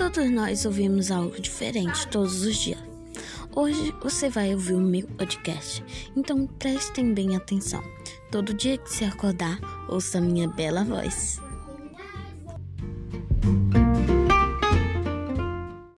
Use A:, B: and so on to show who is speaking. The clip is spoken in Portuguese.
A: Todos nós ouvimos algo diferente todos os dias. Hoje você vai ouvir o meu podcast, então prestem bem atenção. Todo dia que se acordar, ouça minha bela voz.